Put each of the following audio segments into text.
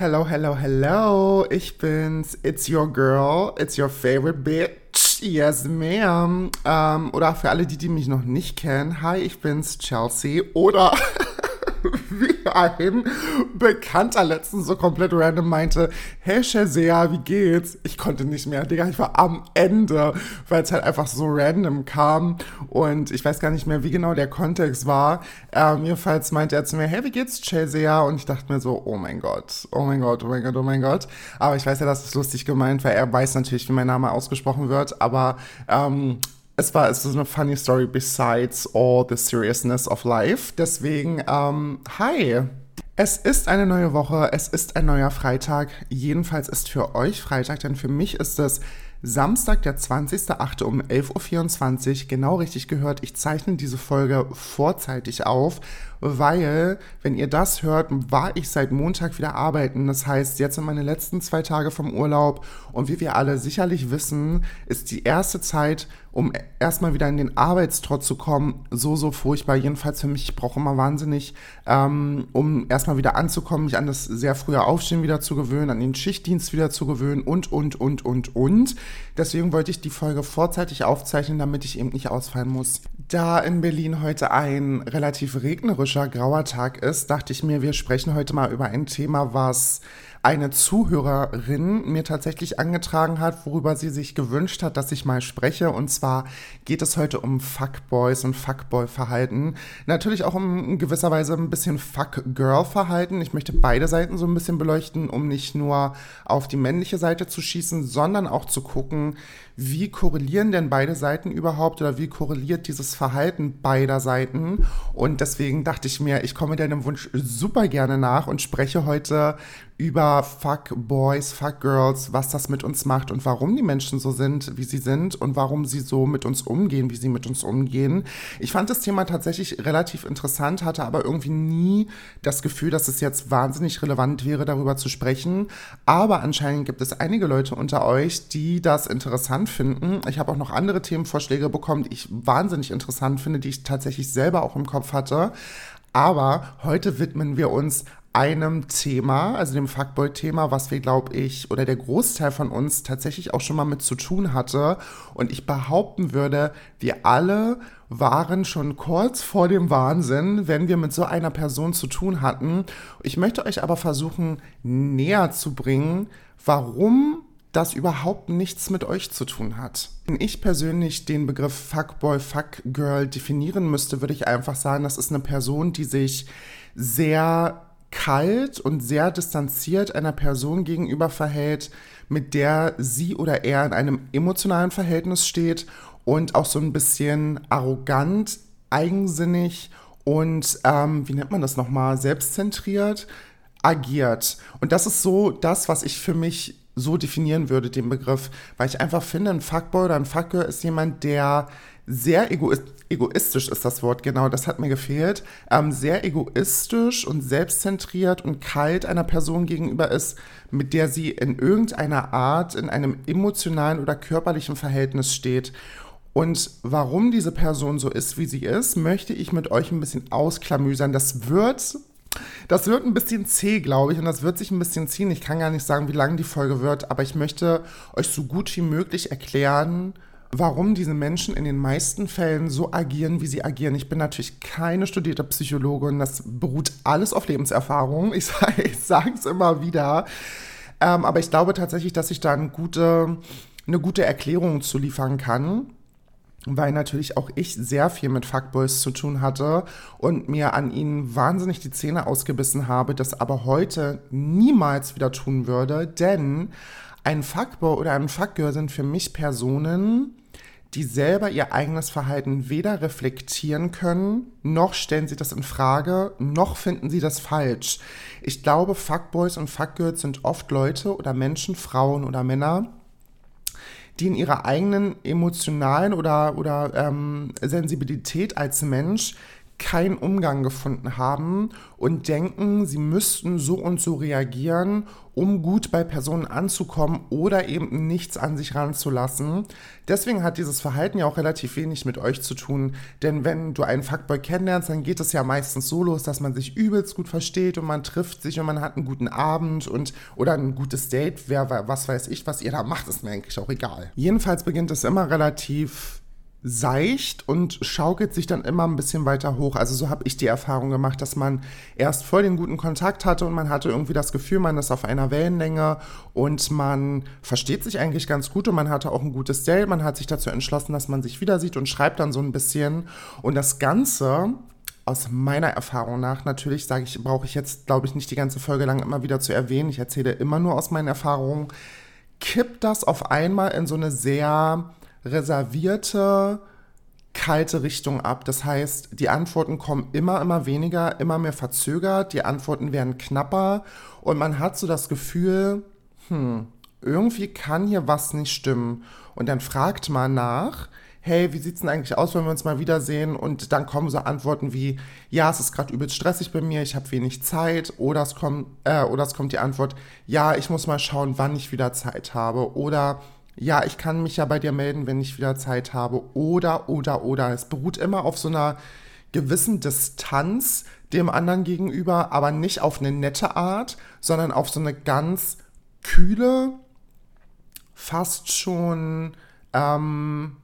Hello, hello, hello. Ich bin's. It's your girl. It's your favorite bitch. Yes, ma'am. Ähm, oder für alle, die, die mich noch nicht kennen. Hi, ich bin's, Chelsea. Oder ein Bekannter letztens so komplett random meinte, hey Shazia, wie geht's? Ich konnte nicht mehr, Digga, ich war am Ende, weil es halt einfach so random kam und ich weiß gar nicht mehr, wie genau der Kontext war. Ähm, jedenfalls meinte er zu mir, hey, wie geht's, Shazia? Und ich dachte mir so, oh mein Gott, oh mein Gott, oh mein Gott, oh mein Gott. Aber ich weiß ja, dass es lustig gemeint, weil er weiß natürlich, wie mein Name ausgesprochen wird, aber ähm, es war es ist eine funny story besides all the seriousness of life. Deswegen, ähm, hi. Es ist eine neue Woche, es ist ein neuer Freitag. Jedenfalls ist für euch Freitag, denn für mich ist es Samstag, der 20.08. um 11.24 Uhr. Genau richtig gehört, ich zeichne diese Folge vorzeitig auf, weil, wenn ihr das hört, war ich seit Montag wieder arbeiten. Das heißt, jetzt sind meine letzten zwei Tage vom Urlaub und wie wir alle sicherlich wissen, ist die erste Zeit, um erstmal wieder in den Arbeitstrott zu kommen, so, so furchtbar. Jedenfalls für mich, ich brauche immer wahnsinnig, ähm, um erstmal wieder anzukommen, mich an das sehr frühe Aufstehen wieder zu gewöhnen, an den Schichtdienst wieder zu gewöhnen und, und, und, und, und. Deswegen wollte ich die Folge vorzeitig aufzeichnen, damit ich eben nicht ausfallen muss. Da in Berlin heute ein relativ regnerischer, grauer Tag ist, dachte ich mir, wir sprechen heute mal über ein Thema, was eine Zuhörerin mir tatsächlich angetragen hat, worüber sie sich gewünscht hat, dass ich mal spreche. Und zwar geht es heute um Fuckboys und Fuckboy-Verhalten. Natürlich auch um gewisser Weise ein bisschen Fuck-Girl-Verhalten. Ich möchte beide Seiten so ein bisschen beleuchten, um nicht nur auf die männliche Seite zu schießen, sondern auch zu gucken, wie korrelieren denn beide Seiten überhaupt oder wie korreliert dieses Verhalten beider Seiten. Und deswegen dachte ich mir, ich komme deinem Wunsch super gerne nach und spreche heute über Fuck Boys, Fuck Girls, was das mit uns macht und warum die Menschen so sind, wie sie sind und warum sie so mit uns umgehen, wie sie mit uns umgehen. Ich fand das Thema tatsächlich relativ interessant, hatte aber irgendwie nie das Gefühl, dass es jetzt wahnsinnig relevant wäre, darüber zu sprechen. Aber anscheinend gibt es einige Leute unter euch, die das interessant finden. Ich habe auch noch andere Themenvorschläge bekommen, die ich wahnsinnig interessant finde, die ich tatsächlich selber auch im Kopf hatte. Aber heute widmen wir uns einem Thema, also dem Fuckboy-Thema, was wir, glaube ich, oder der Großteil von uns tatsächlich auch schon mal mit zu tun hatte. Und ich behaupten würde, wir alle waren schon kurz vor dem Wahnsinn, wenn wir mit so einer Person zu tun hatten. Ich möchte euch aber versuchen, näher zu bringen, warum das überhaupt nichts mit euch zu tun hat. Wenn ich persönlich den Begriff Fuckboy, Fuckgirl definieren müsste, würde ich einfach sagen, das ist eine Person, die sich sehr kalt und sehr distanziert einer Person gegenüber verhält, mit der sie oder er in einem emotionalen Verhältnis steht und auch so ein bisschen arrogant, eigensinnig und, ähm, wie nennt man das nochmal, selbstzentriert agiert. Und das ist so das, was ich für mich so definieren würde, den Begriff, weil ich einfach finde, ein Fuckboy oder ein Fuckgirl ist jemand, der sehr egoistisch, egoistisch ist das Wort, genau, das hat mir gefehlt, ähm, sehr egoistisch und selbstzentriert und kalt einer Person gegenüber ist, mit der sie in irgendeiner Art in einem emotionalen oder körperlichen Verhältnis steht. Und warum diese Person so ist, wie sie ist, möchte ich mit euch ein bisschen ausklamüsern. Das wird das wird ein bisschen zäh, glaube ich, und das wird sich ein bisschen ziehen. Ich kann gar nicht sagen, wie lang die Folge wird, aber ich möchte euch so gut wie möglich erklären, warum diese Menschen in den meisten Fällen so agieren, wie sie agieren. Ich bin natürlich keine studierte Psychologin, das beruht alles auf Lebenserfahrung. Ich, ich sage es immer wieder. Ähm, aber ich glaube tatsächlich, dass ich da eine gute, eine gute Erklärung zu liefern kann weil natürlich auch ich sehr viel mit Fuckboys zu tun hatte und mir an ihnen wahnsinnig die Zähne ausgebissen habe, das aber heute niemals wieder tun würde, denn ein Fuckboy oder ein Fuckgirl sind für mich Personen, die selber ihr eigenes Verhalten weder reflektieren können, noch stellen sie das in Frage, noch finden sie das falsch. Ich glaube, Fuckboys und Fuckgirls sind oft Leute oder Menschen, Frauen oder Männer, die in ihrer eigenen emotionalen oder, oder ähm, Sensibilität als Mensch keinen Umgang gefunden haben und denken, sie müssten so und so reagieren, um gut bei Personen anzukommen oder eben nichts an sich ranzulassen. Deswegen hat dieses Verhalten ja auch relativ wenig mit euch zu tun, denn wenn du einen Fuckboy kennenlernst, dann geht es ja meistens so los, dass man sich übelst gut versteht und man trifft sich und man hat einen guten Abend und oder ein gutes Date, wer was weiß ich, was ihr da macht, ist mir eigentlich auch egal. Jedenfalls beginnt es immer relativ seicht und schaukelt sich dann immer ein bisschen weiter hoch. Also so habe ich die Erfahrung gemacht, dass man erst voll den guten Kontakt hatte und man hatte irgendwie das Gefühl, man ist auf einer Wellenlänge und man versteht sich eigentlich ganz gut und man hatte auch ein gutes Date. Man hat sich dazu entschlossen, dass man sich wieder sieht und schreibt dann so ein bisschen. Und das Ganze aus meiner Erfahrung nach, natürlich sage ich, brauche ich jetzt, glaube ich, nicht die ganze Folge lang immer wieder zu erwähnen. Ich erzähle immer nur aus meinen Erfahrungen. Kippt das auf einmal in so eine sehr reservierte, kalte Richtung ab. Das heißt, die Antworten kommen immer, immer weniger, immer mehr verzögert, die Antworten werden knapper und man hat so das Gefühl, hm, irgendwie kann hier was nicht stimmen. Und dann fragt man nach, hey, wie sieht's denn eigentlich aus, wenn wir uns mal wiedersehen? Und dann kommen so Antworten wie, ja, es ist gerade übelst stressig bei mir, ich habe wenig Zeit. Oder es, kommt, äh, oder es kommt die Antwort, ja, ich muss mal schauen, wann ich wieder Zeit habe. Oder ja, ich kann mich ja bei dir melden, wenn ich wieder Zeit habe. Oder, oder, oder. Es beruht immer auf so einer gewissen Distanz dem anderen gegenüber, aber nicht auf eine nette Art, sondern auf so eine ganz kühle, fast schon ähm,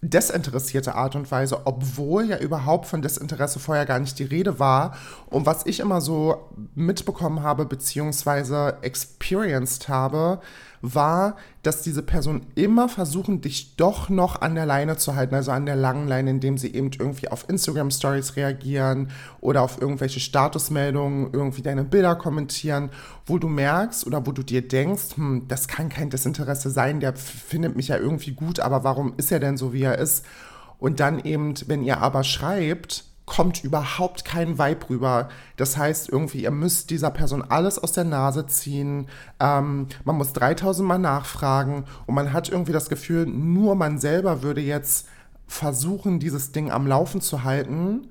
desinteressierte Art und Weise, obwohl ja überhaupt von Desinteresse vorher gar nicht die Rede war. Und was ich immer so mitbekommen habe, beziehungsweise experienced habe, war, dass diese Personen immer versuchen, dich doch noch an der Leine zu halten, also an der langen Leine, indem sie eben irgendwie auf Instagram Stories reagieren oder auf irgendwelche Statusmeldungen, irgendwie deine Bilder kommentieren, wo du merkst oder wo du dir denkst, hm, das kann kein Desinteresse sein, der findet mich ja irgendwie gut, aber warum ist er denn so, wie er ist? Und dann eben, wenn ihr aber schreibt, kommt überhaupt kein Vibe rüber. Das heißt, irgendwie, ihr müsst dieser Person alles aus der Nase ziehen. Ähm, man muss 3000 Mal nachfragen und man hat irgendwie das Gefühl, nur man selber würde jetzt versuchen, dieses Ding am Laufen zu halten.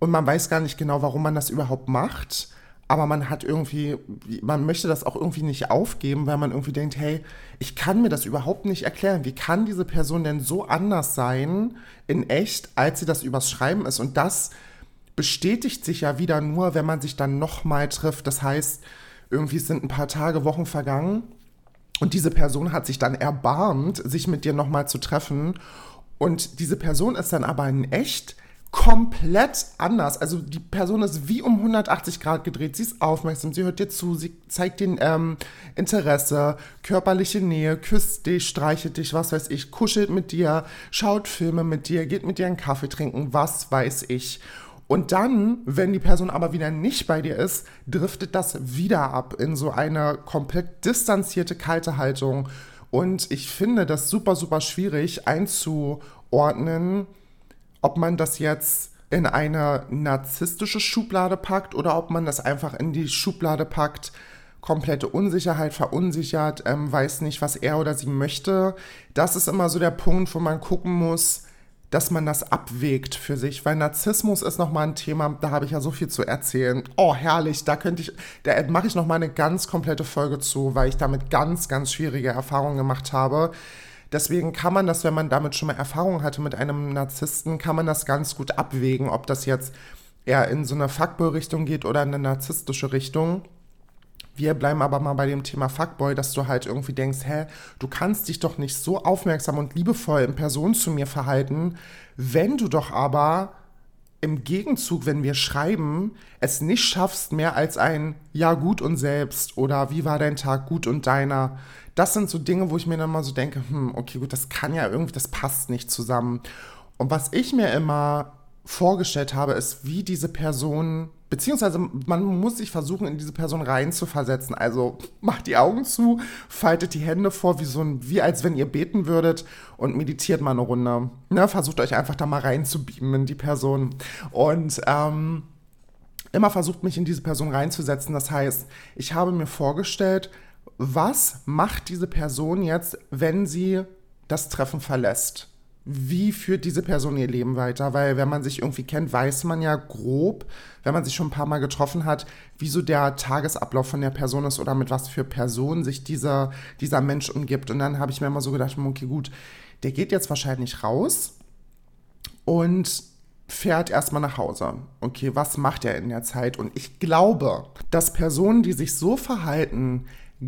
Und man weiß gar nicht genau, warum man das überhaupt macht aber man hat irgendwie, man möchte das auch irgendwie nicht aufgeben, weil man irgendwie denkt, hey, ich kann mir das überhaupt nicht erklären. Wie kann diese Person denn so anders sein in echt, als sie das übers Schreiben ist? Und das bestätigt sich ja wieder nur, wenn man sich dann nochmal trifft. Das heißt, irgendwie sind ein paar Tage, Wochen vergangen und diese Person hat sich dann erbarmt, sich mit dir nochmal zu treffen. Und diese Person ist dann aber in echt komplett anders. Also die Person ist wie um 180 Grad gedreht. Sie ist aufmerksam, sie hört dir zu, sie zeigt dir ähm, Interesse, körperliche Nähe, küsst dich, streichelt dich, was weiß ich, kuschelt mit dir, schaut Filme mit dir, geht mit dir einen Kaffee trinken, was weiß ich. Und dann, wenn die Person aber wieder nicht bei dir ist, driftet das wieder ab in so eine komplett distanzierte, kalte Haltung. Und ich finde das super, super schwierig einzuordnen, ob man das jetzt in eine narzisstische Schublade packt oder ob man das einfach in die Schublade packt, komplette Unsicherheit, verunsichert, ähm, weiß nicht, was er oder sie möchte. Das ist immer so der Punkt, wo man gucken muss, dass man das abwägt für sich, weil Narzissmus ist nochmal ein Thema, da habe ich ja so viel zu erzählen. Oh, herrlich, da könnte ich, da mache ich nochmal eine ganz komplette Folge zu, weil ich damit ganz, ganz schwierige Erfahrungen gemacht habe. Deswegen kann man das, wenn man damit schon mal Erfahrung hatte mit einem Narzissten, kann man das ganz gut abwägen, ob das jetzt eher in so eine Fuckboy-Richtung geht oder in eine narzisstische Richtung. Wir bleiben aber mal bei dem Thema Fuckboy, dass du halt irgendwie denkst, hä, du kannst dich doch nicht so aufmerksam und liebevoll in Person zu mir verhalten, wenn du doch aber im Gegenzug, wenn wir schreiben, es nicht schaffst, mehr als ein Ja gut und selbst oder wie war dein Tag gut und deiner. Das sind so Dinge, wo ich mir dann mal so denke, hm, okay, gut, das kann ja irgendwie, das passt nicht zusammen. Und was ich mir immer vorgestellt habe, ist, wie diese Person, beziehungsweise man muss sich versuchen, in diese Person reinzuversetzen. Also macht die Augen zu, faltet die Hände vor, wie so ein, wie als wenn ihr beten würdet und meditiert mal eine Runde. Ne, versucht euch einfach da mal reinzubeamen in die Person. Und ähm, immer versucht mich in diese Person reinzusetzen. Das heißt, ich habe mir vorgestellt, was macht diese Person jetzt, wenn sie das Treffen verlässt? Wie führt diese Person ihr Leben weiter? Weil wenn man sich irgendwie kennt, weiß man ja grob, wenn man sich schon ein paar Mal getroffen hat, wie so der Tagesablauf von der Person ist oder mit was für Personen sich dieser, dieser Mensch umgibt. Und dann habe ich mir immer so gedacht, okay, gut, der geht jetzt wahrscheinlich raus und fährt erstmal nach Hause. Okay, was macht er in der Zeit? Und ich glaube, dass Personen, die sich so verhalten,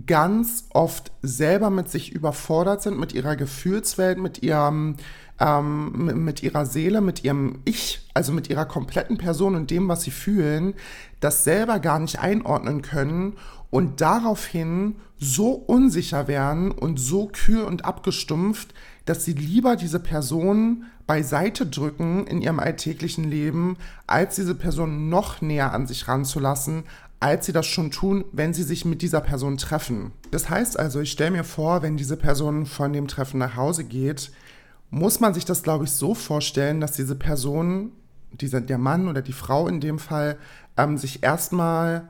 ganz oft selber mit sich überfordert sind, mit ihrer Gefühlswelt, mit ihrem ähm, mit ihrer Seele, mit ihrem Ich, also mit ihrer kompletten Person und dem, was sie fühlen, das selber gar nicht einordnen können und daraufhin so unsicher werden und so kühl und abgestumpft, dass sie lieber diese Person beiseite drücken in ihrem alltäglichen Leben, als diese Person noch näher an sich ranzulassen, als sie das schon tun, wenn sie sich mit dieser Person treffen. Das heißt also, ich stelle mir vor, wenn diese Person von dem Treffen nach Hause geht, muss man sich das, glaube ich, so vorstellen, dass diese Person, dieser, der Mann oder die Frau in dem Fall, ähm, sich erstmal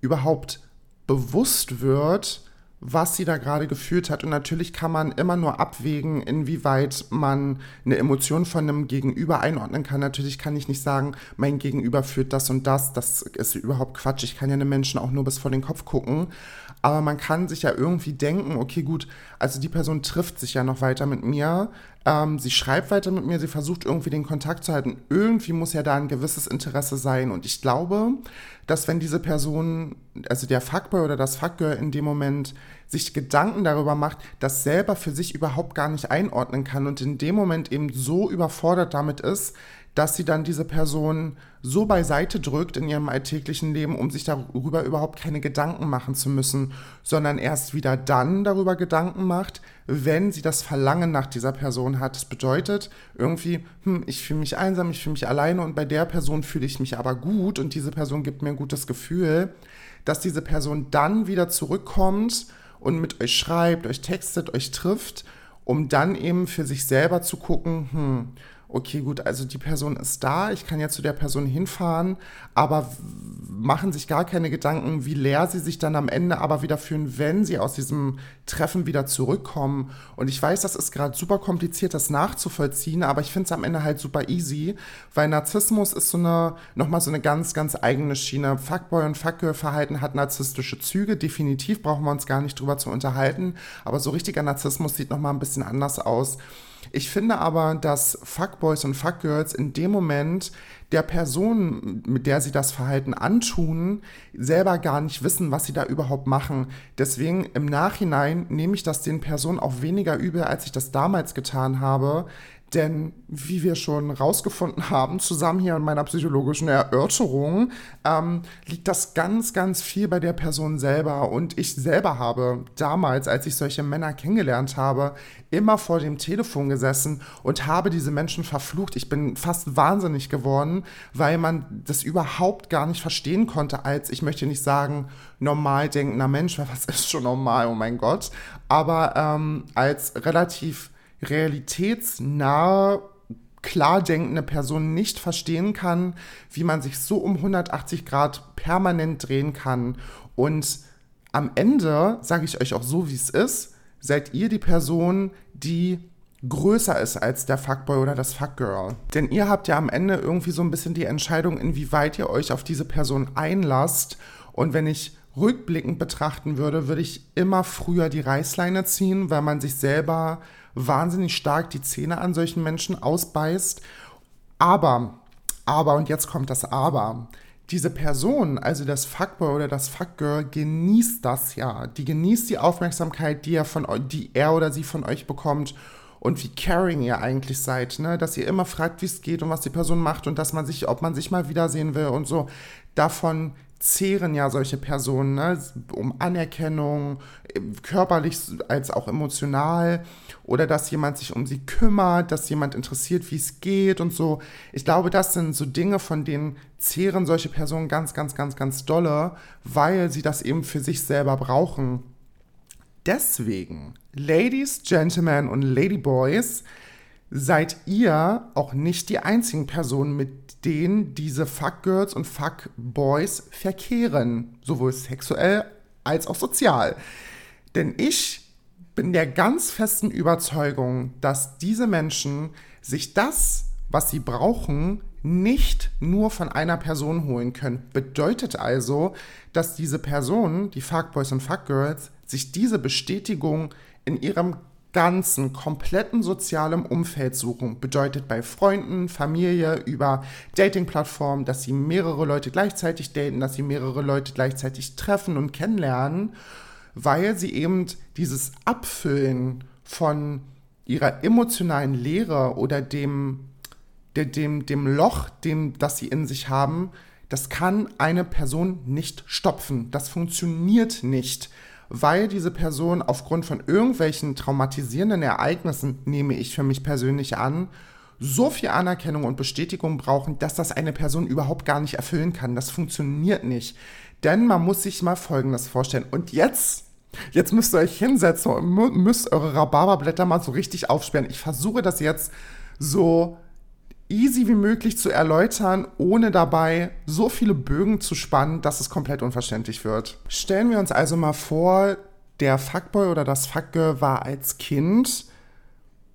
überhaupt bewusst wird, was sie da gerade gefühlt hat. Und natürlich kann man immer nur abwägen, inwieweit man eine Emotion von einem Gegenüber einordnen kann. Natürlich kann ich nicht sagen, mein Gegenüber fühlt das und das. Das ist überhaupt Quatsch. Ich kann ja einem Menschen auch nur bis vor den Kopf gucken. Aber man kann sich ja irgendwie denken, okay, gut, also die Person trifft sich ja noch weiter mit mir. Ähm, sie schreibt weiter mit mir, sie versucht irgendwie den Kontakt zu halten. Irgendwie muss ja da ein gewisses Interesse sein. Und ich glaube, dass wenn diese Person, also der Fuckboy oder das Fuckgirl in dem Moment sich Gedanken darüber macht, das selber für sich überhaupt gar nicht einordnen kann und in dem Moment eben so überfordert damit ist, dass sie dann diese Person so beiseite drückt in ihrem alltäglichen Leben, um sich darüber überhaupt keine Gedanken machen zu müssen, sondern erst wieder dann darüber Gedanken macht, wenn sie das Verlangen nach dieser Person hat. Das bedeutet irgendwie, hm, ich fühle mich einsam, ich fühle mich alleine und bei der Person fühle ich mich aber gut und diese Person gibt mir ein gutes Gefühl, dass diese Person dann wieder zurückkommt und mit euch schreibt, euch textet, euch trifft, um dann eben für sich selber zu gucken, hm, okay, gut, also die Person ist da, ich kann ja zu der Person hinfahren, aber machen sich gar keine Gedanken, wie leer sie sich dann am Ende aber wieder fühlen, wenn sie aus diesem Treffen wieder zurückkommen. Und ich weiß, das ist gerade super kompliziert, das nachzuvollziehen, aber ich finde es am Ende halt super easy, weil Narzissmus ist so eine, nochmal so eine ganz, ganz eigene Schiene. Fuckboy und Fuckgirl-Verhalten hat narzisstische Züge, definitiv brauchen wir uns gar nicht drüber zu unterhalten, aber so richtiger Narzissmus sieht nochmal ein bisschen anders aus. Ich finde aber, dass Fuckboys und Fuckgirls in dem Moment der Person, mit der sie das Verhalten antun, selber gar nicht wissen, was sie da überhaupt machen. Deswegen im Nachhinein nehme ich das den Personen auch weniger übel, als ich das damals getan habe. Denn wie wir schon rausgefunden haben, zusammen hier in meiner psychologischen Erörterung, ähm, liegt das ganz, ganz viel bei der Person selber. Und ich selber habe damals, als ich solche Männer kennengelernt habe, immer vor dem Telefon gesessen und habe diese Menschen verflucht. Ich bin fast wahnsinnig geworden, weil man das überhaupt gar nicht verstehen konnte als, ich möchte nicht sagen, normal denkender Mensch, weil was ist schon normal, oh mein Gott, aber ähm, als relativ realitätsnahe, klar denkende Person nicht verstehen kann, wie man sich so um 180 Grad permanent drehen kann. Und am Ende, sage ich euch auch so, wie es ist, seid ihr die Person, die größer ist als der Fuckboy oder das Fuckgirl. Denn ihr habt ja am Ende irgendwie so ein bisschen die Entscheidung, inwieweit ihr euch auf diese Person einlasst. Und wenn ich rückblickend betrachten würde, würde ich immer früher die Reißleine ziehen, weil man sich selber wahnsinnig stark die Zähne an solchen Menschen ausbeißt. Aber, aber, und jetzt kommt das Aber, diese Person, also das Fuckboy oder das Fuckgirl, genießt das ja. Die genießt die Aufmerksamkeit, die er, von, die er oder sie von euch bekommt und wie caring ihr eigentlich seid, ne? Dass ihr immer fragt, wie es geht und was die Person macht und dass man sich, ob man sich mal wiedersehen will und so. Davon zehren ja solche Personen, ne? um Anerkennung, körperlich als auch emotional oder dass jemand sich um sie kümmert, dass jemand interessiert, wie es geht und so. Ich glaube, das sind so Dinge, von denen zehren solche Personen ganz, ganz, ganz, ganz dolle, weil sie das eben für sich selber brauchen. Deswegen, Ladies, Gentlemen und Ladyboys, seid ihr auch nicht die einzigen Personen, mit denen diese Fuckgirls und Fuckboys verkehren, sowohl sexuell als auch sozial. Denn ich bin der ganz festen Überzeugung, dass diese Menschen sich das, was sie brauchen, nicht nur von einer Person holen können. Bedeutet also, dass diese Personen, die Fuckboys und Fuckgirls, sich diese Bestätigung in ihrem ganzen, kompletten sozialen Umfeld suchen. Bedeutet bei Freunden, Familie, über Dating-Plattformen, dass sie mehrere Leute gleichzeitig daten, dass sie mehrere Leute gleichzeitig treffen und kennenlernen, weil sie eben dieses Abfüllen von ihrer emotionalen Leere oder dem, dem, dem Loch, dem, das sie in sich haben, das kann eine Person nicht stopfen. Das funktioniert nicht weil diese Person aufgrund von irgendwelchen traumatisierenden Ereignissen, nehme ich für mich persönlich an, so viel Anerkennung und Bestätigung brauchen, dass das eine Person überhaupt gar nicht erfüllen kann. Das funktioniert nicht. Denn man muss sich mal Folgendes vorstellen. Und jetzt, jetzt müsst ihr euch hinsetzen und müsst eure Rhabarberblätter mal so richtig aufsperren. Ich versuche das jetzt so easy wie möglich zu erläutern, ohne dabei so viele Bögen zu spannen, dass es komplett unverständlich wird. Stellen wir uns also mal vor, der Fuckboy oder das Fuckgirl war als Kind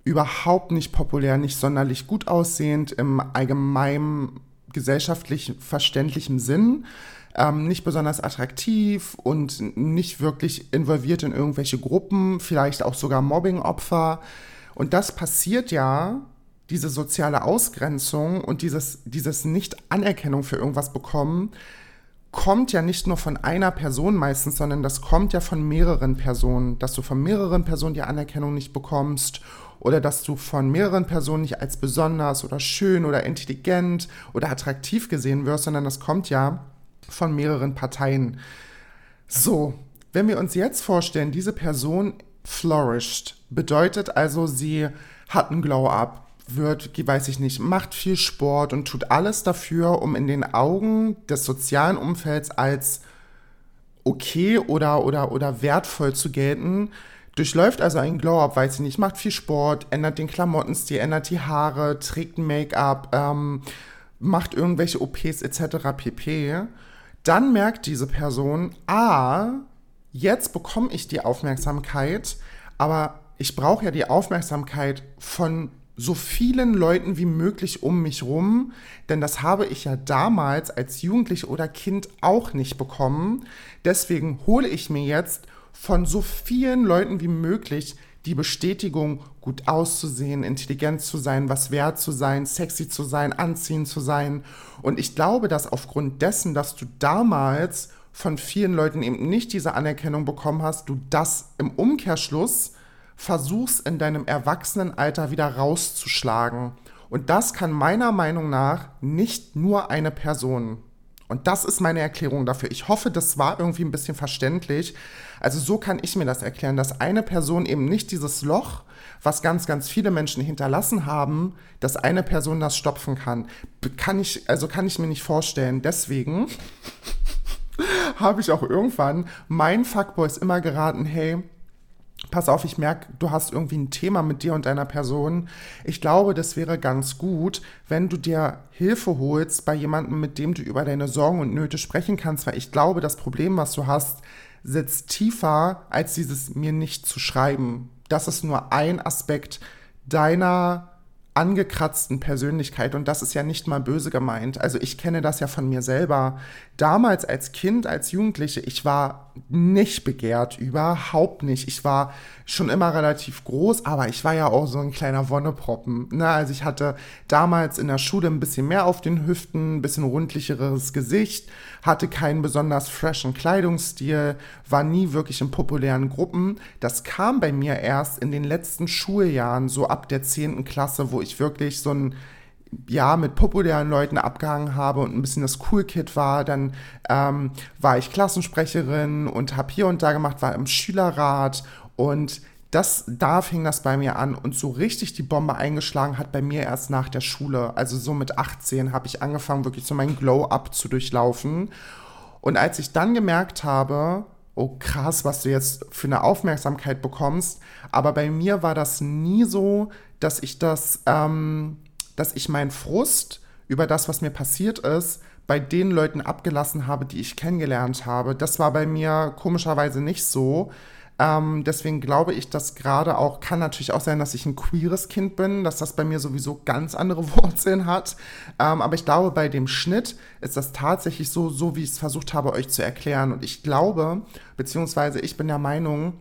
überhaupt nicht populär, nicht sonderlich gut aussehend im allgemeinen gesellschaftlich verständlichen Sinn, ähm, nicht besonders attraktiv und nicht wirklich involviert in irgendwelche Gruppen, vielleicht auch sogar Mobbingopfer. Und das passiert ja diese soziale Ausgrenzung und dieses, dieses Nicht-Anerkennung für irgendwas bekommen, kommt ja nicht nur von einer Person meistens, sondern das kommt ja von mehreren Personen, dass du von mehreren Personen die Anerkennung nicht bekommst oder dass du von mehreren Personen nicht als besonders oder schön oder intelligent oder attraktiv gesehen wirst, sondern das kommt ja von mehreren Parteien. So, wenn wir uns jetzt vorstellen, diese Person flourished, bedeutet also, sie hat einen Glow-up, wird, weiß ich nicht, macht viel Sport und tut alles dafür, um in den Augen des sozialen Umfelds als okay oder, oder, oder wertvoll zu gelten. Durchläuft also ein Glow-Up, weiß ich nicht, macht viel Sport, ändert den Klamottenstil, ändert die Haare, trägt Make-up, ähm, macht irgendwelche OPs etc. pp. Dann merkt diese Person, ah, jetzt bekomme ich die Aufmerksamkeit, aber ich brauche ja die Aufmerksamkeit von so vielen Leuten wie möglich um mich rum, denn das habe ich ja damals als Jugendlich oder Kind auch nicht bekommen. Deswegen hole ich mir jetzt von so vielen Leuten wie möglich die Bestätigung, gut auszusehen, intelligent zu sein, was wert zu sein, sexy zu sein, anziehend zu sein. Und ich glaube, dass aufgrund dessen, dass du damals von vielen Leuten eben nicht diese Anerkennung bekommen hast, du das im Umkehrschluss versuchst in deinem Erwachsenenalter wieder rauszuschlagen. Und das kann meiner Meinung nach nicht nur eine Person. Und das ist meine Erklärung dafür. Ich hoffe, das war irgendwie ein bisschen verständlich. Also so kann ich mir das erklären, dass eine Person eben nicht dieses Loch, was ganz, ganz viele Menschen hinterlassen haben, dass eine Person das stopfen kann. Kann ich, also kann ich mir nicht vorstellen. Deswegen habe ich auch irgendwann meinen Fuckboys immer geraten, hey, pass auf, ich merke, du hast irgendwie ein Thema mit dir und deiner Person. Ich glaube, das wäre ganz gut, wenn du dir Hilfe holst bei jemandem, mit dem du über deine Sorgen und Nöte sprechen kannst, weil ich glaube, das Problem, was du hast, sitzt tiefer als dieses mir nicht zu schreiben. Das ist nur ein Aspekt deiner angekratzten Persönlichkeit und das ist ja nicht mal böse gemeint. Also ich kenne das ja von mir selber. Damals als Kind, als Jugendliche, ich war nicht begehrt, überhaupt nicht. Ich war schon immer relativ groß, aber ich war ja auch so ein kleiner Wonneproppen. Ne? Also ich hatte damals in der Schule ein bisschen mehr auf den Hüften, ein bisschen rundlicheres Gesicht, hatte keinen besonders freshen Kleidungsstil, war nie wirklich in populären Gruppen. Das kam bei mir erst in den letzten Schuljahren, so ab der 10. Klasse, wo ich wirklich so ein ja, mit populären Leuten abgehangen habe und ein bisschen das Cool Kid war. Dann ähm, war ich Klassensprecherin und habe hier und da gemacht, war im Schülerrat und das, da fing das bei mir an und so richtig die Bombe eingeschlagen hat bei mir erst nach der Schule. Also so mit 18 habe ich angefangen, wirklich so mein Glow-Up zu durchlaufen. Und als ich dann gemerkt habe, oh krass, was du jetzt für eine Aufmerksamkeit bekommst, aber bei mir war das nie so, dass ich das, ähm, dass ich meinen Frust über das, was mir passiert ist, bei den Leuten abgelassen habe, die ich kennengelernt habe. Das war bei mir komischerweise nicht so. Ähm, deswegen glaube ich, dass gerade auch, kann natürlich auch sein, dass ich ein queeres Kind bin, dass das bei mir sowieso ganz andere Wurzeln hat. Ähm, aber ich glaube, bei dem Schnitt ist das tatsächlich so, so wie ich es versucht habe, euch zu erklären. Und ich glaube, beziehungsweise ich bin der Meinung,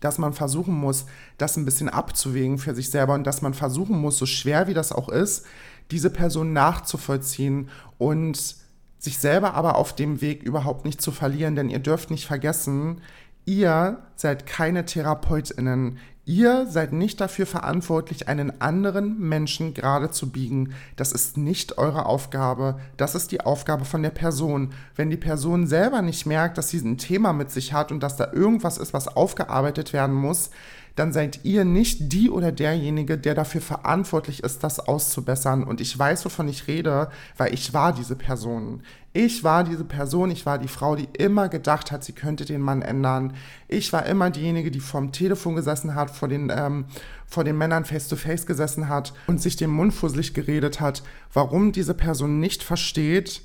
dass man versuchen muss, das ein bisschen abzuwägen für sich selber und dass man versuchen muss, so schwer wie das auch ist, diese Person nachzuvollziehen und sich selber aber auf dem Weg überhaupt nicht zu verlieren, denn ihr dürft nicht vergessen, ihr seid keine Therapeutinnen. Ihr seid nicht dafür verantwortlich, einen anderen Menschen gerade zu biegen. Das ist nicht eure Aufgabe. Das ist die Aufgabe von der Person. Wenn die Person selber nicht merkt, dass sie ein Thema mit sich hat und dass da irgendwas ist, was aufgearbeitet werden muss, dann seid ihr nicht die oder derjenige, der dafür verantwortlich ist, das auszubessern. Und ich weiß, wovon ich rede, weil ich war diese Person. Ich war diese Person, ich war die Frau, die immer gedacht hat, sie könnte den Mann ändern. Ich war immer diejenige, die vorm Telefon gesessen hat, vor den, ähm, vor den Männern face-to-face -face gesessen hat und sich den Mund fusselig geredet hat, warum diese Person nicht versteht,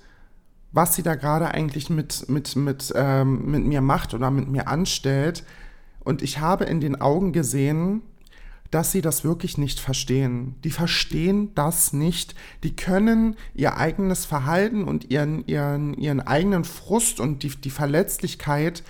was sie da gerade eigentlich mit, mit, mit, ähm, mit mir macht oder mit mir anstellt und ich habe in den Augen gesehen, dass sie das wirklich nicht verstehen. Die verstehen das nicht. Die können ihr eigenes Verhalten und ihren, ihren, ihren eigenen Frust und die, die Verletzlichkeit,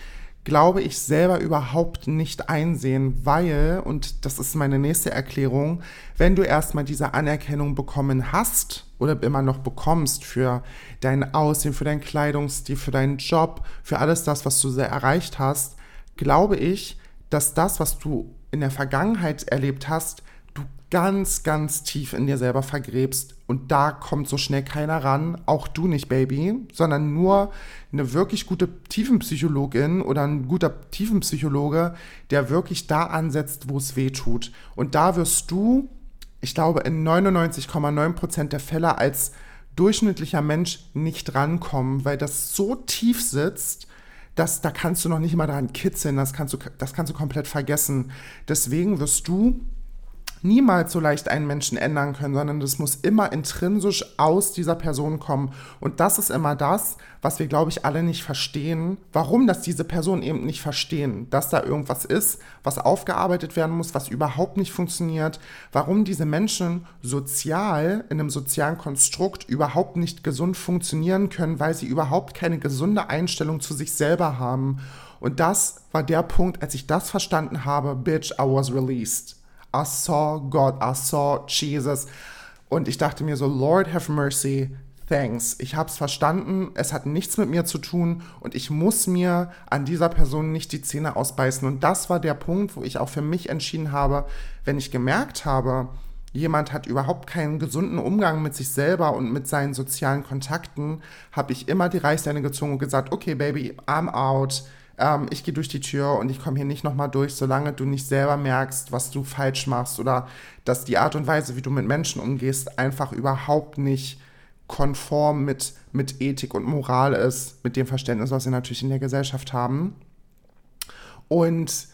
glaube ich, selber überhaupt nicht einsehen, weil, und das ist meine nächste Erklärung, wenn du erstmal diese Anerkennung bekommen hast oder immer noch bekommst für dein Aussehen, für deinen Kleidungsstil, für deinen Job, für alles das, was du sehr erreicht hast, glaube ich, dass das, was du in der Vergangenheit erlebt hast, du ganz, ganz tief in dir selber vergräbst. Und da kommt so schnell keiner ran, auch du nicht, Baby, sondern nur eine wirklich gute Tiefenpsychologin oder ein guter Tiefenpsychologe, der wirklich da ansetzt, wo es weh tut. Und da wirst du, ich glaube, in 99,9% der Fälle als durchschnittlicher Mensch nicht rankommen, weil das so tief sitzt, das, da kannst du noch nicht mal daran kitzeln, das kannst du, das kannst du komplett vergessen. Deswegen wirst du niemals so leicht einen Menschen ändern können, sondern das muss immer intrinsisch aus dieser Person kommen. Und das ist immer das, was wir, glaube ich, alle nicht verstehen, warum das diese Personen eben nicht verstehen, dass da irgendwas ist, was aufgearbeitet werden muss, was überhaupt nicht funktioniert, warum diese Menschen sozial in einem sozialen Konstrukt überhaupt nicht gesund funktionieren können, weil sie überhaupt keine gesunde Einstellung zu sich selber haben. Und das war der Punkt, als ich das verstanden habe, bitch, I was released. I saw God, I saw Jesus. Und ich dachte mir so, Lord have mercy, thanks. Ich habe es verstanden, es hat nichts mit mir zu tun und ich muss mir an dieser Person nicht die Zähne ausbeißen. Und das war der Punkt, wo ich auch für mich entschieden habe, wenn ich gemerkt habe, jemand hat überhaupt keinen gesunden Umgang mit sich selber und mit seinen sozialen Kontakten, habe ich immer die Reißleine gezogen und gesagt, okay, Baby, I'm out ähm, ich gehe durch die Tür und ich komme hier nicht nochmal durch, solange du nicht selber merkst, was du falsch machst oder dass die Art und Weise, wie du mit Menschen umgehst, einfach überhaupt nicht konform mit, mit Ethik und Moral ist, mit dem Verständnis, was wir natürlich in der Gesellschaft haben. Und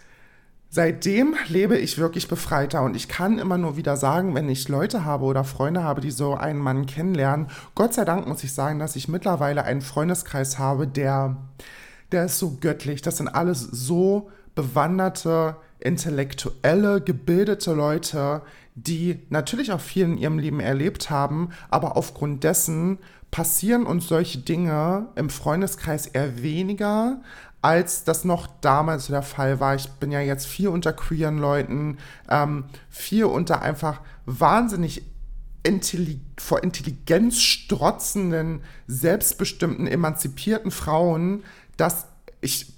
seitdem lebe ich wirklich befreiter und ich kann immer nur wieder sagen, wenn ich Leute habe oder Freunde habe, die so einen Mann kennenlernen, Gott sei Dank muss ich sagen, dass ich mittlerweile einen Freundeskreis habe, der der ist so göttlich. Das sind alles so bewanderte, intellektuelle, gebildete Leute, die natürlich auch viel in ihrem Leben erlebt haben, aber aufgrund dessen passieren uns solche Dinge im Freundeskreis eher weniger, als das noch damals der Fall war. Ich bin ja jetzt viel unter queeren Leuten, ähm, viel unter einfach wahnsinnig Intelli vor Intelligenz strotzenden, selbstbestimmten, emanzipierten Frauen, dass ich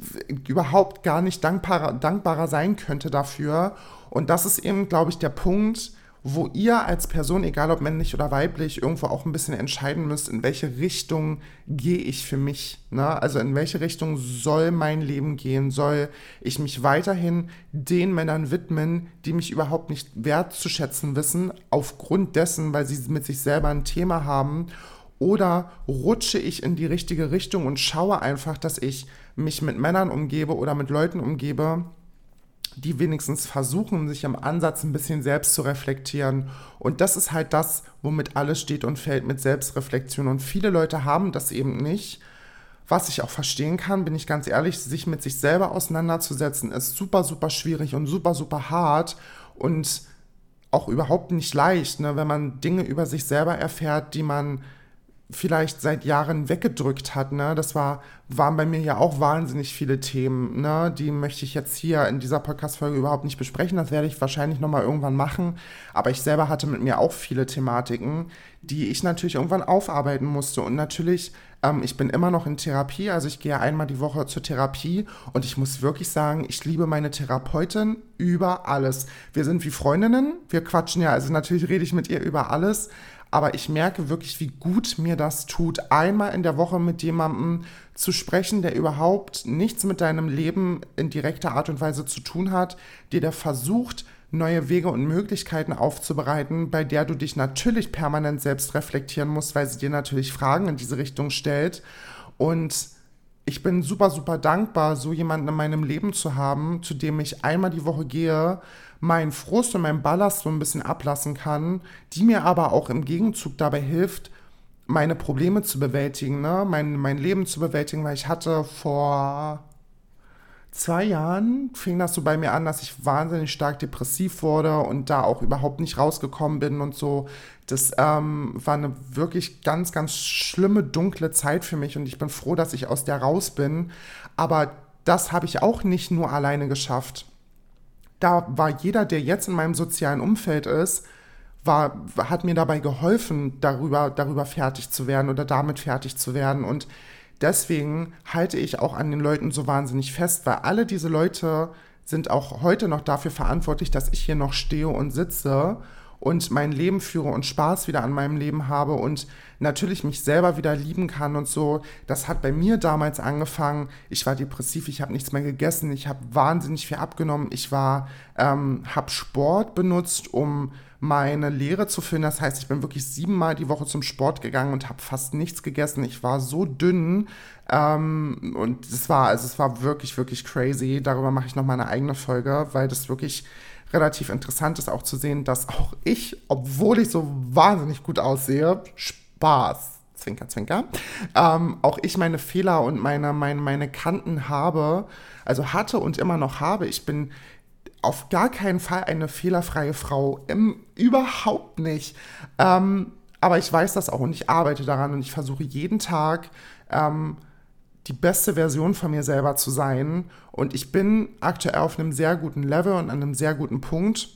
überhaupt gar nicht dankbarer, dankbarer sein könnte dafür. Und das ist eben, glaube ich, der Punkt, wo ihr als Person, egal ob männlich oder weiblich, irgendwo auch ein bisschen entscheiden müsst, in welche Richtung gehe ich für mich. Ne? Also in welche Richtung soll mein Leben gehen? Soll ich mich weiterhin den Männern widmen, die mich überhaupt nicht wertzuschätzen wissen, aufgrund dessen, weil sie mit sich selber ein Thema haben? Oder rutsche ich in die richtige Richtung und schaue einfach, dass ich mich mit Männern umgebe oder mit Leuten umgebe, die wenigstens versuchen, sich im Ansatz ein bisschen selbst zu reflektieren. Und das ist halt das, womit alles steht und fällt mit Selbstreflexion. Und viele Leute haben das eben nicht, was ich auch verstehen kann, bin ich ganz ehrlich, sich mit sich selber auseinanderzusetzen, ist super, super schwierig und super, super hart und auch überhaupt nicht leicht, ne, wenn man Dinge über sich selber erfährt, die man vielleicht seit Jahren weggedrückt hat. Ne? Das war, waren bei mir ja auch wahnsinnig viele Themen. Ne? Die möchte ich jetzt hier in dieser Podcast-Folge überhaupt nicht besprechen. Das werde ich wahrscheinlich nochmal irgendwann machen. Aber ich selber hatte mit mir auch viele Thematiken, die ich natürlich irgendwann aufarbeiten musste. Und natürlich, ähm, ich bin immer noch in Therapie. Also ich gehe einmal die Woche zur Therapie. Und ich muss wirklich sagen, ich liebe meine Therapeutin über alles. Wir sind wie Freundinnen. Wir quatschen ja, also natürlich rede ich mit ihr über alles aber ich merke wirklich, wie gut mir das tut, einmal in der Woche mit jemandem zu sprechen, der überhaupt nichts mit deinem Leben in direkter Art und Weise zu tun hat, der versucht, neue Wege und Möglichkeiten aufzubereiten, bei der du dich natürlich permanent selbst reflektieren musst, weil sie dir natürlich Fragen in diese Richtung stellt. Und ich bin super, super dankbar, so jemanden in meinem Leben zu haben, zu dem ich einmal die Woche gehe, meinen Frust und meinen Ballast so ein bisschen ablassen kann, die mir aber auch im Gegenzug dabei hilft, meine Probleme zu bewältigen, ne? mein, mein Leben zu bewältigen, weil ich hatte vor zwei Jahren fing das so bei mir an, dass ich wahnsinnig stark depressiv wurde und da auch überhaupt nicht rausgekommen bin und so. Das ähm, war eine wirklich ganz, ganz schlimme, dunkle Zeit für mich und ich bin froh, dass ich aus der raus bin. Aber das habe ich auch nicht nur alleine geschafft da war jeder, der jetzt in meinem sozialen Umfeld ist, war, hat mir dabei geholfen, darüber, darüber fertig zu werden oder damit fertig zu werden. Und deswegen halte ich auch an den Leuten so wahnsinnig fest, weil alle diese Leute sind auch heute noch dafür verantwortlich, dass ich hier noch stehe und sitze und mein Leben führe und Spaß wieder an meinem Leben habe und natürlich mich selber wieder lieben kann und so. Das hat bei mir damals angefangen. Ich war depressiv, ich habe nichts mehr gegessen, ich habe wahnsinnig viel abgenommen. Ich war, ähm, habe Sport benutzt, um meine Lehre zu füllen. Das heißt, ich bin wirklich siebenmal die Woche zum Sport gegangen und habe fast nichts gegessen. Ich war so dünn ähm, und es war, also es war wirklich, wirklich crazy. Darüber mache ich noch mal eine eigene Folge, weil das wirklich relativ interessant ist auch zu sehen, dass auch ich, obwohl ich so wahnsinnig gut aussehe, Spaß, Zwinker, Zwinker, ähm, auch ich meine Fehler und meine, meine, meine Kanten habe, also hatte und immer noch habe. Ich bin auf gar keinen Fall eine fehlerfreie Frau. Im, überhaupt nicht. Ähm, aber ich weiß das auch und ich arbeite daran und ich versuche jeden Tag ähm, die beste Version von mir selber zu sein. Und ich bin aktuell auf einem sehr guten Level und an einem sehr guten Punkt.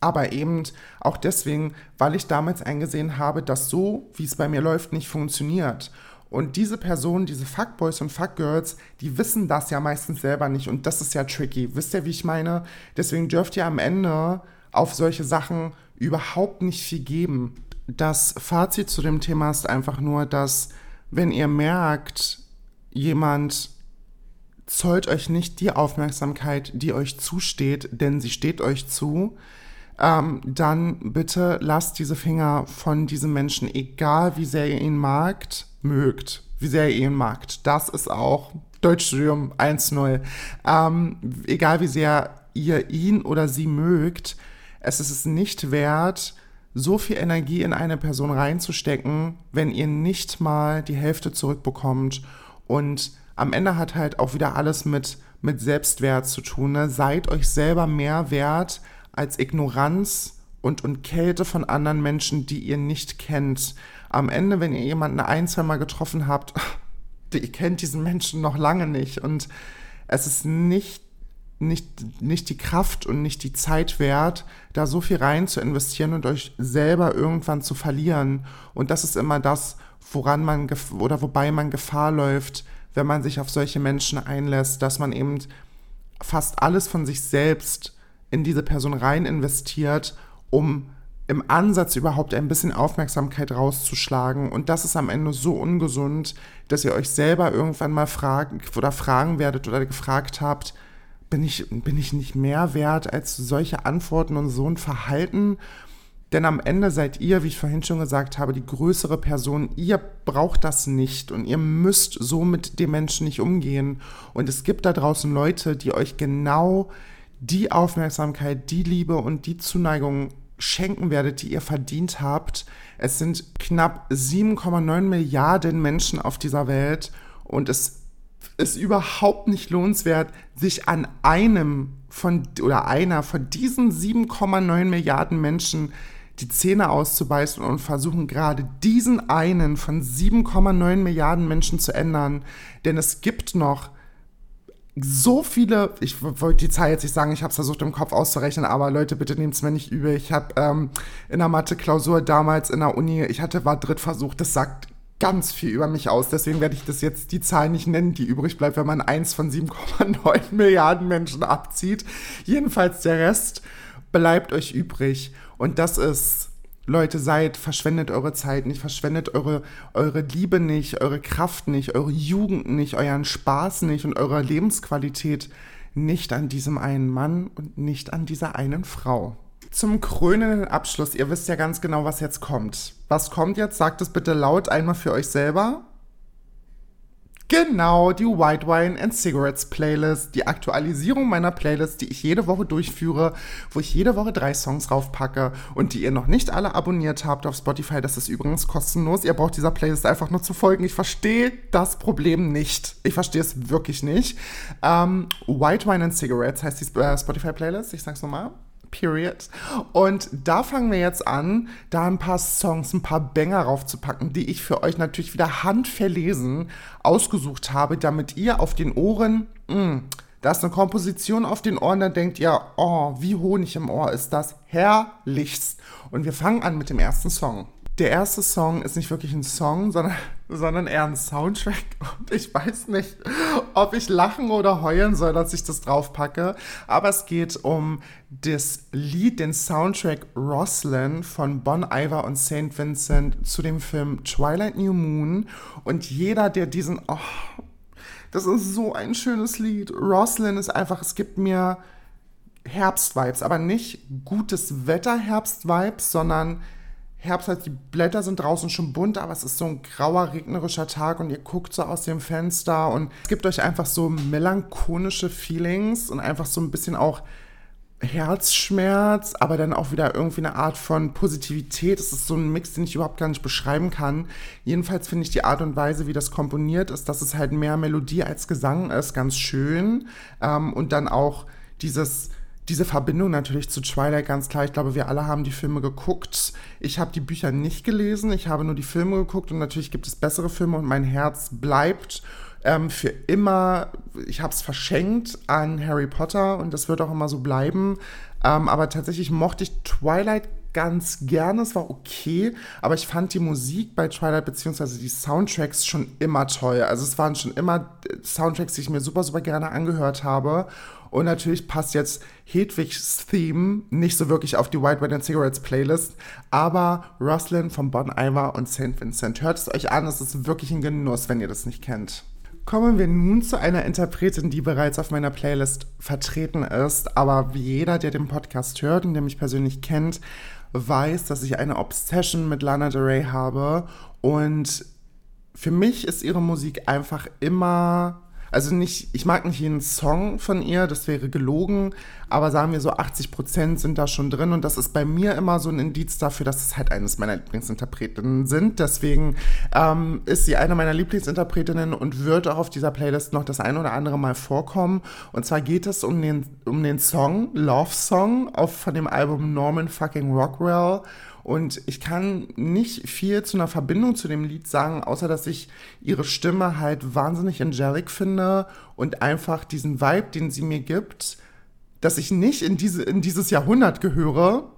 Aber eben auch deswegen, weil ich damals eingesehen habe, dass so, wie es bei mir läuft, nicht funktioniert. Und diese Personen, diese Fuckboys und Fuckgirls, die wissen das ja meistens selber nicht. Und das ist ja tricky. Wisst ihr, wie ich meine? Deswegen dürft ihr am Ende auf solche Sachen überhaupt nicht viel geben. Das Fazit zu dem Thema ist einfach nur, dass wenn ihr merkt, jemand zollt euch nicht die Aufmerksamkeit, die euch zusteht, denn sie steht euch zu, ähm, dann bitte lasst diese Finger von diesem Menschen, egal wie sehr ihr ihn magt, mögt, wie sehr ihr ihn magt. Das ist auch Deutschstudium 1.0. Ähm, egal wie sehr ihr ihn oder sie mögt, es ist es nicht wert, so viel Energie in eine Person reinzustecken, wenn ihr nicht mal die Hälfte zurückbekommt und am Ende hat halt auch wieder alles mit, mit Selbstwert zu tun. Ne? Seid euch selber mehr wert als Ignoranz und, und Kälte von anderen Menschen, die ihr nicht kennt. Am Ende, wenn ihr jemanden ein, zwei Mal getroffen habt, ihr kennt diesen Menschen noch lange nicht. Und es ist nicht, nicht, nicht die Kraft und nicht die Zeit wert, da so viel rein zu investieren und euch selber irgendwann zu verlieren. Und das ist immer das, woran man oder wobei man Gefahr läuft, wenn man sich auf solche Menschen einlässt, dass man eben fast alles von sich selbst in diese Person rein investiert, um im Ansatz überhaupt ein bisschen Aufmerksamkeit rauszuschlagen. Und das ist am Ende so ungesund, dass ihr euch selber irgendwann mal fragen oder fragen werdet oder gefragt habt, bin ich, bin ich nicht mehr wert als solche Antworten und so ein Verhalten? Denn am Ende seid ihr, wie ich vorhin schon gesagt habe, die größere Person. Ihr braucht das nicht und ihr müsst so mit dem Menschen nicht umgehen. Und es gibt da draußen Leute, die euch genau die Aufmerksamkeit, die Liebe und die Zuneigung schenken werdet, die ihr verdient habt. Es sind knapp 7,9 Milliarden Menschen auf dieser Welt und es ist überhaupt nicht lohnenswert, sich an einem von oder einer von diesen 7,9 Milliarden Menschen die Zähne auszubeißen und versuchen gerade diesen einen von 7,9 Milliarden Menschen zu ändern. Denn es gibt noch so viele, ich wollte die Zahl jetzt nicht sagen, ich habe es versucht im Kopf auszurechnen, aber Leute, bitte nehmt es mir nicht übel. Ich habe ähm, in der Mathe-Klausur damals in der Uni, ich hatte war Drittversuch, das sagt ganz viel über mich aus. Deswegen werde ich das jetzt die Zahl nicht nennen, die übrig bleibt, wenn man eins von 7,9 Milliarden Menschen abzieht. Jedenfalls der Rest bleibt euch übrig. Und das ist Leute, seid, verschwendet eure Zeit nicht, verschwendet eure, eure Liebe nicht, eure Kraft nicht, eure Jugend nicht, euren Spaß nicht und eure Lebensqualität nicht an diesem einen Mann und nicht an dieser einen Frau. Zum krönenden Abschluss, ihr wisst ja ganz genau, was jetzt kommt. Was kommt jetzt? Sagt es bitte laut einmal für euch selber. Genau, die White Wine and Cigarettes Playlist, die Aktualisierung meiner Playlist, die ich jede Woche durchführe, wo ich jede Woche drei Songs raufpacke und die ihr noch nicht alle abonniert habt auf Spotify. Das ist übrigens kostenlos. Ihr braucht dieser Playlist einfach nur zu folgen. Ich verstehe das Problem nicht. Ich verstehe es wirklich nicht. Ähm, White Wine and Cigarettes heißt die äh, Spotify Playlist. Ich sag's nochmal. Period. Und da fangen wir jetzt an, da ein paar Songs, ein paar Banger raufzupacken, die ich für euch natürlich wieder handverlesen ausgesucht habe, damit ihr auf den Ohren, mh, mm, da ist eine Komposition auf den Ohren, da denkt ihr, oh, wie Honig im Ohr ist das herrlichst. Und wir fangen an mit dem ersten Song der erste Song ist nicht wirklich ein Song, sondern, sondern eher ein Soundtrack. Und ich weiß nicht, ob ich lachen oder heulen soll, dass ich das draufpacke. Aber es geht um das Lied, den Soundtrack Roslyn von Bon Iver und St. Vincent zu dem Film Twilight New Moon. Und jeder, der diesen, oh, das ist so ein schönes Lied. Roslyn ist einfach, es gibt mir Herbstvibes, aber nicht gutes Wetter-Herbst-Vibes, sondern Herbst heißt, die Blätter sind draußen schon bunt, aber es ist so ein grauer, regnerischer Tag und ihr guckt so aus dem Fenster und es gibt euch einfach so melancholische Feelings und einfach so ein bisschen auch Herzschmerz, aber dann auch wieder irgendwie eine Art von Positivität. Es ist so ein Mix, den ich überhaupt gar nicht beschreiben kann. Jedenfalls finde ich die Art und Weise, wie das komponiert ist, dass es halt mehr Melodie als Gesang ist, ganz schön. Ähm, und dann auch dieses diese Verbindung natürlich zu Twilight ganz klar. Ich glaube, wir alle haben die Filme geguckt. Ich habe die Bücher nicht gelesen, ich habe nur die Filme geguckt und natürlich gibt es bessere Filme und mein Herz bleibt ähm, für immer. Ich habe es verschenkt an Harry Potter und das wird auch immer so bleiben. Ähm, aber tatsächlich mochte ich Twilight ganz gerne, es war okay, aber ich fand die Musik bei Twilight beziehungsweise die Soundtracks schon immer toll. Also es waren schon immer Soundtracks, die ich mir super, super gerne angehört habe. Und natürlich passt jetzt Hedwigs Theme nicht so wirklich auf die White Wine and Cigarettes Playlist, aber Roslyn von Bon Iver und St. Vincent. Hört es euch an, es ist wirklich ein Genuss, wenn ihr das nicht kennt. Kommen wir nun zu einer Interpretin, die bereits auf meiner Playlist vertreten ist, aber wie jeder, der den Podcast hört und der mich persönlich kennt, weiß, dass ich eine Obsession mit Lana Del Rey habe. Und für mich ist ihre Musik einfach immer also nicht, ich mag nicht jeden Song von ihr, das wäre gelogen, aber sagen wir so 80 Prozent sind da schon drin und das ist bei mir immer so ein Indiz dafür, dass es halt eines meiner Lieblingsinterpretinnen sind. Deswegen ähm, ist sie eine meiner Lieblingsinterpretinnen und wird auch auf dieser Playlist noch das ein oder andere Mal vorkommen. Und zwar geht es um den, um den Song Love Song auf, von dem Album Norman fucking Rockwell. Und ich kann nicht viel zu einer Verbindung zu dem Lied sagen, außer dass ich ihre Stimme halt wahnsinnig angelic finde und einfach diesen Vibe, den sie mir gibt, dass ich nicht in, diese, in dieses Jahrhundert gehöre,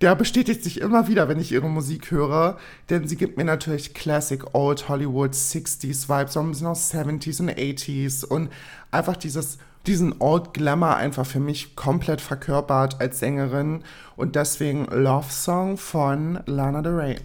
der bestätigt sich immer wieder, wenn ich ihre Musik höre, denn sie gibt mir natürlich Classic Old Hollywood 60s Vibes, so ein bisschen aus 70s und 80s und einfach dieses diesen Old Glamour einfach für mich komplett verkörpert als Sängerin und deswegen Love Song von Lana Del Rey.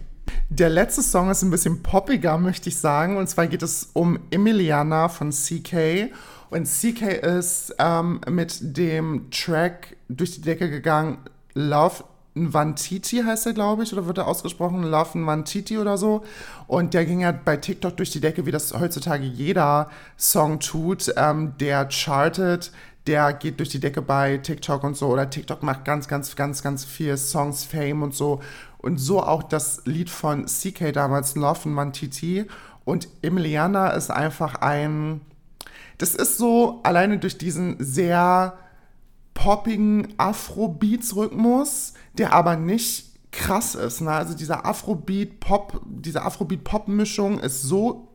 Der letzte Song ist ein bisschen poppiger, möchte ich sagen. Und zwar geht es um Emiliana von CK. Und CK ist ähm, mit dem Track durch die Decke gegangen, Love Nwantiti heißt er, glaube ich, oder wird er ausgesprochen? Love Nwantiti oder so. Und der ging ja bei TikTok durch die Decke, wie das heutzutage jeder Song tut. Ähm, der chartet, der geht durch die Decke bei TikTok und so. Oder TikTok macht ganz, ganz, ganz, ganz viel Songs, Fame und so. Und so auch das Lied von CK damals, Love Nwantiti. Und Emiliana ist einfach ein, das ist so alleine durch diesen sehr poppigen Afrobeats-Rhythmus, der aber nicht krass ist. Ne? Also dieser Afrobeat-Pop, diese Afrobeat-Pop-Mischung ist so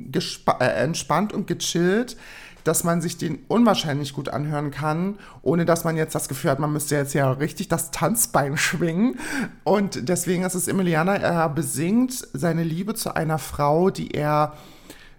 äh, entspannt und gechillt, dass man sich den unwahrscheinlich gut anhören kann, ohne dass man jetzt das Gefühl hat, man müsste jetzt ja richtig das Tanzbein schwingen. Und deswegen ist es Emiliana, er besingt seine Liebe zu einer Frau, die er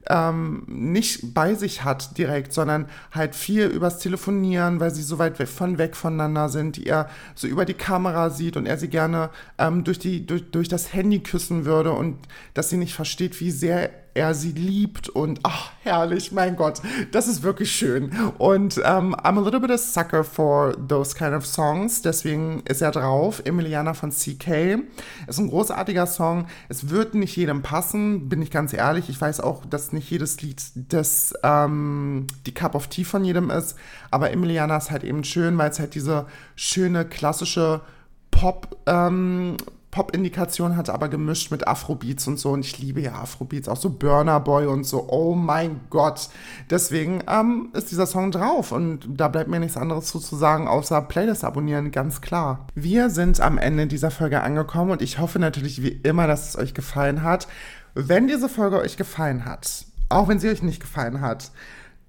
ähm, nicht bei sich hat direkt, sondern halt viel übers Telefonieren, weil sie so weit von weg voneinander sind, die er so über die Kamera sieht und er sie gerne ähm, durch, die, durch, durch das Handy küssen würde und dass sie nicht versteht, wie sehr er sie liebt und ach, herrlich, mein Gott, das ist wirklich schön. Und ähm, I'm a little bit a sucker for those kind of songs, deswegen ist er drauf. Emiliana von CK ist ein großartiger Song. Es wird nicht jedem passen, bin ich ganz ehrlich. Ich weiß auch, dass nicht jedes Lied das ähm, die Cup of Tea von jedem ist, aber Emiliana ist halt eben schön, weil es halt diese schöne klassische Pop ähm, Pop-Indikation hat, aber gemischt mit Afrobeats und so. Und ich liebe ja Afrobeats, auch so Burner Boy und so. Oh mein Gott. Deswegen ähm, ist dieser Song drauf. Und da bleibt mir nichts anderes zu, zu sagen, außer Playlist abonnieren, ganz klar. Wir sind am Ende dieser Folge angekommen und ich hoffe natürlich wie immer, dass es euch gefallen hat. Wenn diese Folge euch gefallen hat, auch wenn sie euch nicht gefallen hat,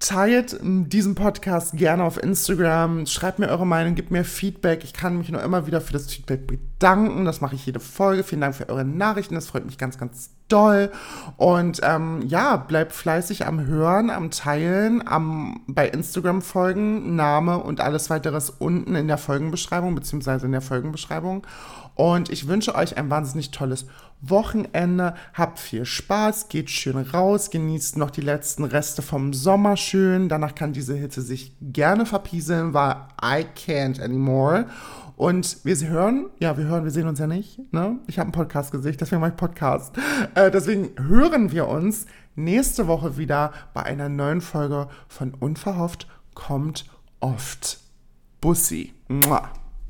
Teilt diesen Podcast gerne auf Instagram, schreibt mir eure Meinung, gebt mir Feedback. Ich kann mich nur immer wieder für das Feedback bedanken. Das mache ich jede Folge. Vielen Dank für eure Nachrichten. Das freut mich ganz, ganz doll. Und ähm, ja, bleibt fleißig am Hören, am Teilen, am bei Instagram folgen, Name und alles weiteres unten in der Folgenbeschreibung, beziehungsweise in der Folgenbeschreibung. Und ich wünsche euch ein wahnsinnig tolles Wochenende. Habt viel Spaß, geht schön raus, genießt noch die letzten Reste vom Sommer schön. Danach kann diese Hitze sich gerne verpieseln, weil I can't anymore. Und wir hören, ja, wir hören, wir sehen uns ja nicht. Ne? Ich habe einen Podcast-Gesicht, deswegen mache ich Podcast. Äh, deswegen hören wir uns nächste Woche wieder bei einer neuen Folge von Unverhofft kommt oft. Bussi. Mua.